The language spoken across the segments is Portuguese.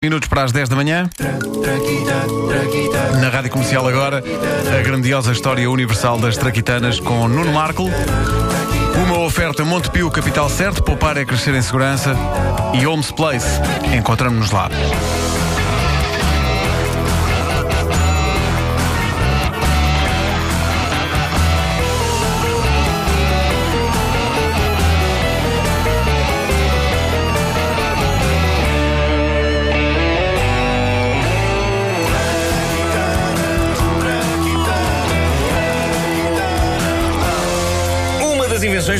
Minutos para as 10 da manhã. Na Rádio Comercial agora, a grandiosa história universal das traquitanas com Nuno Marco. Uma oferta Montepio Capital Certo, poupar é crescer em segurança. E Holmes Place. Encontramos-nos lá.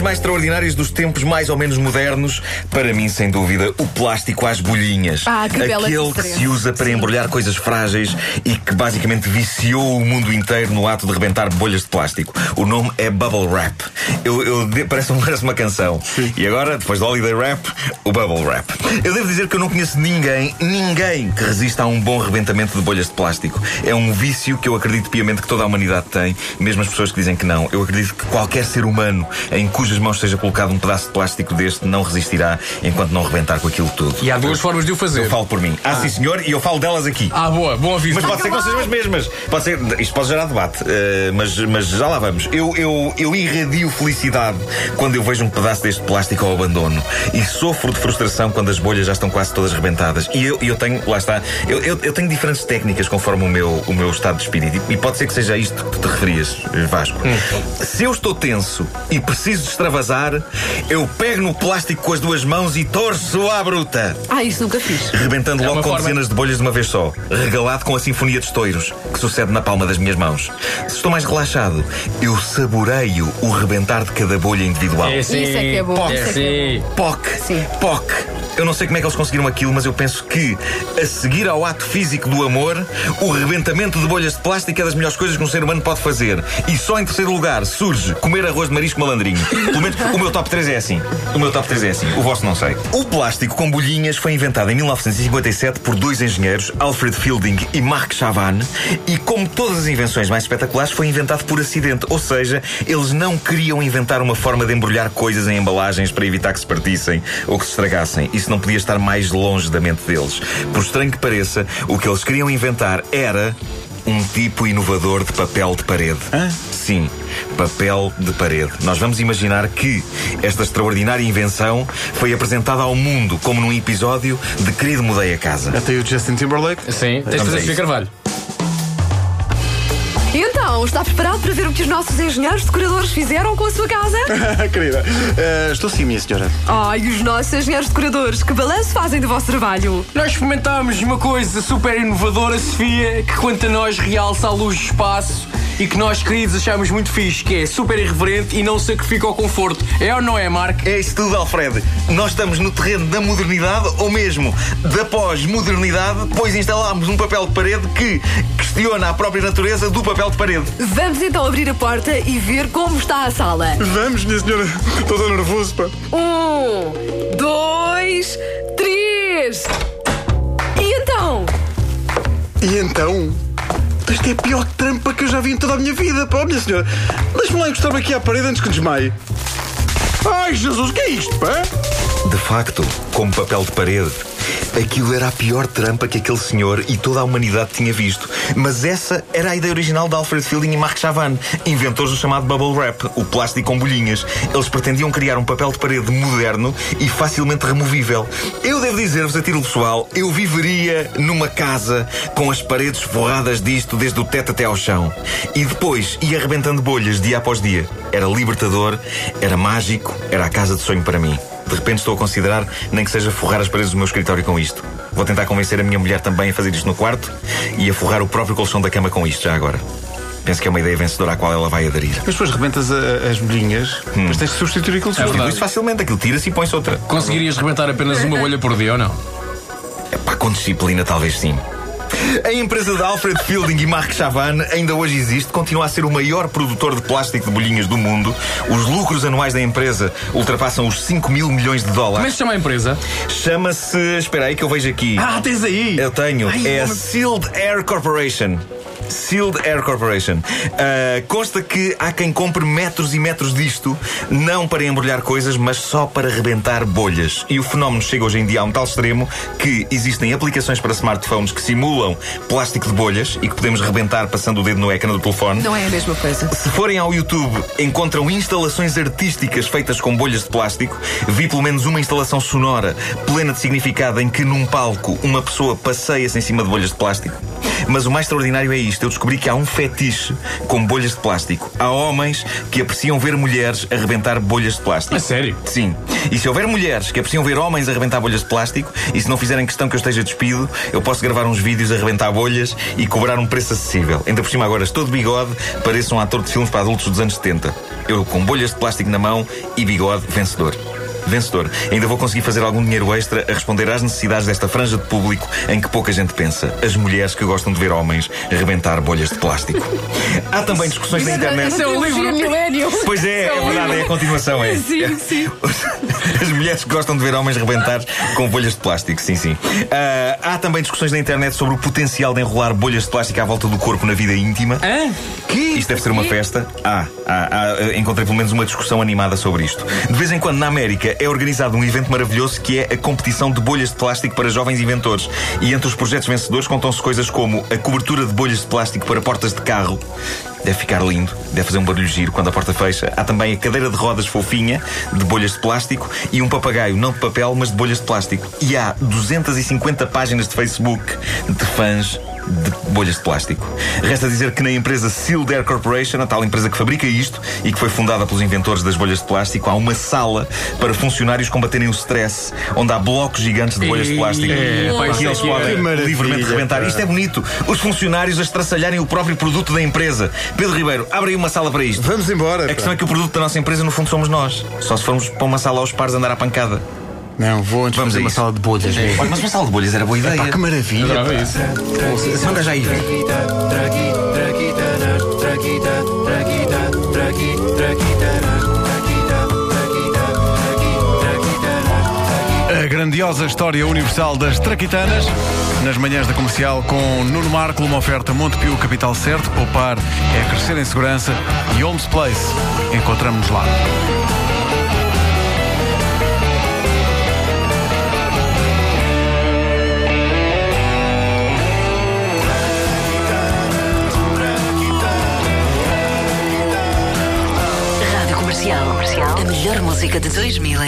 Mais extraordinárias dos tempos mais ou menos modernos, para mim, sem dúvida, o plástico às bolhinhas. Ah, que bela Aquele que se usa para embrulhar coisas frágeis e que basicamente viciou o mundo inteiro no ato de rebentar bolhas de plástico. O nome é Bubble Wrap. Eu, eu parece, parece uma canção. E agora, depois do Holiday Wrap, o Bubble Wrap. Eu devo dizer que eu não conheço ninguém, ninguém que resista a um bom rebentamento de bolhas de plástico. É um vício que eu acredito piamente que toda a humanidade tem, mesmo as pessoas que dizem que não. Eu acredito que qualquer ser humano em cujas mãos seja colocado um pedaço de plástico deste não resistirá enquanto não rebentar com aquilo tudo. E há duas formas de o fazer. Eu falo por mim. Ah, sim, senhor, e eu falo delas aqui. Ah, boa, bom aviso. Mas pode ser que não sejam as mesmas. Pode ser, isto pode gerar debate, eh, mas, mas já lá vamos. Eu, eu, eu irradio felicidade quando eu vejo um pedaço deste plástico ao abandono e sofro de frustração quando as bolhas já estão quase todas rebentadas. E eu, eu tenho, lá está, eu, eu, eu tenho diferentes técnicas conforme o meu, o meu estado de espírito e, e pode ser que seja isto que te referias, Vasco. Se eu estou tenso e preciso de extravasar, eu pego no plástico com as duas mãos e torço à bruta Ah, isso nunca fiz. rebentando É logo com forma- dezenas de bolhas de uma vez só, regalado com a sinfonia de estoiros que sucede na palma das minhas mãos. Se estou mais relaxado, eu saboreio o rebentar de cada bolha individual. É sim. Isso é que é bom, É isso é que é sim. POC! Sim. POC! Eu não sei como é que eles conseguiram aquilo, mas eu penso que, a seguir ao ato físico do amor, o rebentamento de bolhas de plástico é das melhores coisas que um ser humano pode fazer. E só em terceiro lugar surge comer arroz de marisco malandrinho. Pelo menos o meu top 3 é assim. O meu top 3 é assim. O vosso não sei. O plástico com bolhinhas foi inventado em 1957 por dois engenheiros, Alfred Fielding e Mark Chavan, e como todas as invenções mais espetaculares, foi inventado por acidente. Ou seja, eles não queriam inventar uma forma de embrulhar coisas em embalagens para evitar que se partissem ou que se estragassem. Isso não podia estar mais longe da mente deles. Por estranho que pareça, o que eles queriam inventar era um tipo inovador de papel de parede. Sim, papel de parede. Nós vamos imaginar que esta extraordinária invenção foi apresentada ao mundo como num episódio de Querido Mudei a Casa. Até o Justin Timberlake. Sim, tens de fazer isso. Carvalho. Então, está preparado para ver o que os nossos engenheiros decoradores fizeram com a sua casa? Querida, eh, estou sim, minha senhora. Ai, os nossos engenheiros decoradores, que balanço fazem do vosso trabalho? Nós experimentámos uma coisa super inovadora, Sofia, que quanto a nós realça a luz do espaço e que nós, queridos, achamos muito fixe, que é super irreverente e não sacrifica o conforto. É ou não é, Marco? É isso tudo, Alfred. Nós estamos no terreno da modernidade ou mesmo da pós-modernidade, pois instalámos um papel de parede que questiona a própria natureza do papel de parede. Vamos então abrir a porta e ver como está a sala. Vamos, minha senhora. Estou tão nervoso, pá. Um, dois, três. E então? E então? Isto é a pior trampa que eu já vi em toda a minha vida, pá, minha senhora. Deixa-me lá encostar-me aqui à parede antes que desmaie. Ai, Jesus, o que é isto, pá? De facto, como papel de parede, aquilo era a pior trampa que aquele senhor e toda a humanidade tinha visto. Mas essa era a ideia original de Alfred Fielding e Mark Chavan, inventores do chamado Bubble Wrap, o plástico com bolhinhas. Eles pretendiam criar um papel de parede moderno e facilmente removível. Eu devo dizer-vos, a título pessoal, eu viveria numa casa com as paredes forradas disto desde o teto até ao chão. E depois ia arrebentando bolhas dia após dia. Era libertador, era mágico, era a casa de sonho para mim. De repente estou a considerar nem que seja forrar as paredes do meu escritório com isto. Vou tentar convencer a minha mulher também a fazer isto no quarto e a forrar o próprio colchão da cama com isto já agora. Penso que é uma ideia vencedora à qual ela vai aderir. Mas depois rebentas a- as bolhinhas, mas tens que substituir aquilo É. Isto facilmente, aquilo tira-se e põe-se outra. Conseguirias rebentar apenas uma bolha por dia ou não? Pá, com disciplina talvez sim. A empresa de Alfred Fielding e Mark Chavan ainda hoje existe, continua a ser o maior produtor de plástico de bolhinhas do mundo. Os lucros anuais da empresa ultrapassam os 5 mil milhões de Como é dólares. que se chama a empresa? Chama-se. Espera aí que eu vejo aqui. Ah, tens aí! Eu tenho. Ai, é a. Sealed Air Corporation. Sealed Air Corporation. Uh, consta que há quem compre metros e metros disto, não para embrulhar coisas, mas só para rebentar bolhas. E o fenómeno chega hoje em dia a um tal extremo que existem aplicações para smartphones que simulam plástico de bolhas e que podemos rebentar passando o dedo no ecrã do telefone. Não é a mesma coisa. Se forem ao YouTube, encontram instalações artísticas feitas com bolhas de plástico. Vi pelo menos uma instalação sonora plena de significado em que num palco uma pessoa passeia-se em cima de bolhas de plástico. Mas o mais extraordinário é isto: eu descobri que há um fetiche com bolhas de plástico. Há homens que apreciam ver mulheres arrebentar bolhas de plástico. A sério? Sim. E se houver mulheres que apreciam ver homens arrebentar bolhas de plástico, e se não fizerem questão que eu esteja despido, eu posso gravar uns vídeos a arrebentar bolhas e cobrar um preço acessível. Ainda por cima, agora estou de bigode, pareço um ator de filmes para adultos dos anos 70. Eu com bolhas de plástico na mão e bigode vencedor vencedor. Ainda vou conseguir fazer algum dinheiro extra a responder às necessidades desta franja de público em que pouca gente pensa. As mulheres que gostam de ver homens arrebentar bolhas de plástico. Há também discussões na internet. Isso é um livro. Pois é, é verdade, é a continuação, é. Sim, sim. As mulheres que gostam de ver homens rebentar com bolhas de plástico, sim, sim. Ah, há também discussões na internet sobre o potencial de enrolar bolhas de plástico à volta do corpo na vida íntima. Hã? Isto deve ser uma festa. Ah, ah, ah, encontrei pelo menos uma discussão animada sobre isto. De vez em quando na América é organizado um evento maravilhoso que é a competição de bolhas de plástico para jovens inventores. E entre os projetos vencedores contam-se coisas como a cobertura de bolhas de plástico para portas de carro. Deve ficar lindo, deve fazer um barulho giro quando a porta fecha. Há também a cadeira de rodas fofinha, de bolhas de plástico, e um papagaio, não de papel, mas de bolhas de plástico. E há 250 páginas de Facebook de fãs de bolhas de plástico. Resta dizer que na empresa Sealed Air Corporation, a tal empresa que fabrica isto e que foi fundada pelos inventores das bolhas de plástico, há uma sala para funcionários combaterem o stress, onde há blocos gigantes de bolhas de plástico É, pá, que isso eles é é. podem livremente rebentar. Isto é bonito. Os funcionários a estraçalharem o próprio produto da empresa. Pedro Ribeiro, abre aí uma sala para isto. Vamos embora. A questão é que o produto da nossa empresa, no fundo, somos nós. Só se formos para uma sala aos pares andar à pancada. Não, vou antes Vamos fazer uma sala de bolhas. mesmo. Olha, mas uma sala de bolhas era boa ideia. Pá, que maravilha. Adorava isso. Se já aí. A grandiosa história universal das traquitanas. Nas manhãs da comercial com Nuno Marco, uma oferta Montepio Capital Certo. Poupar é crescer em segurança. E Holmes Place. Encontramos-nos lá.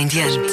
Em diante.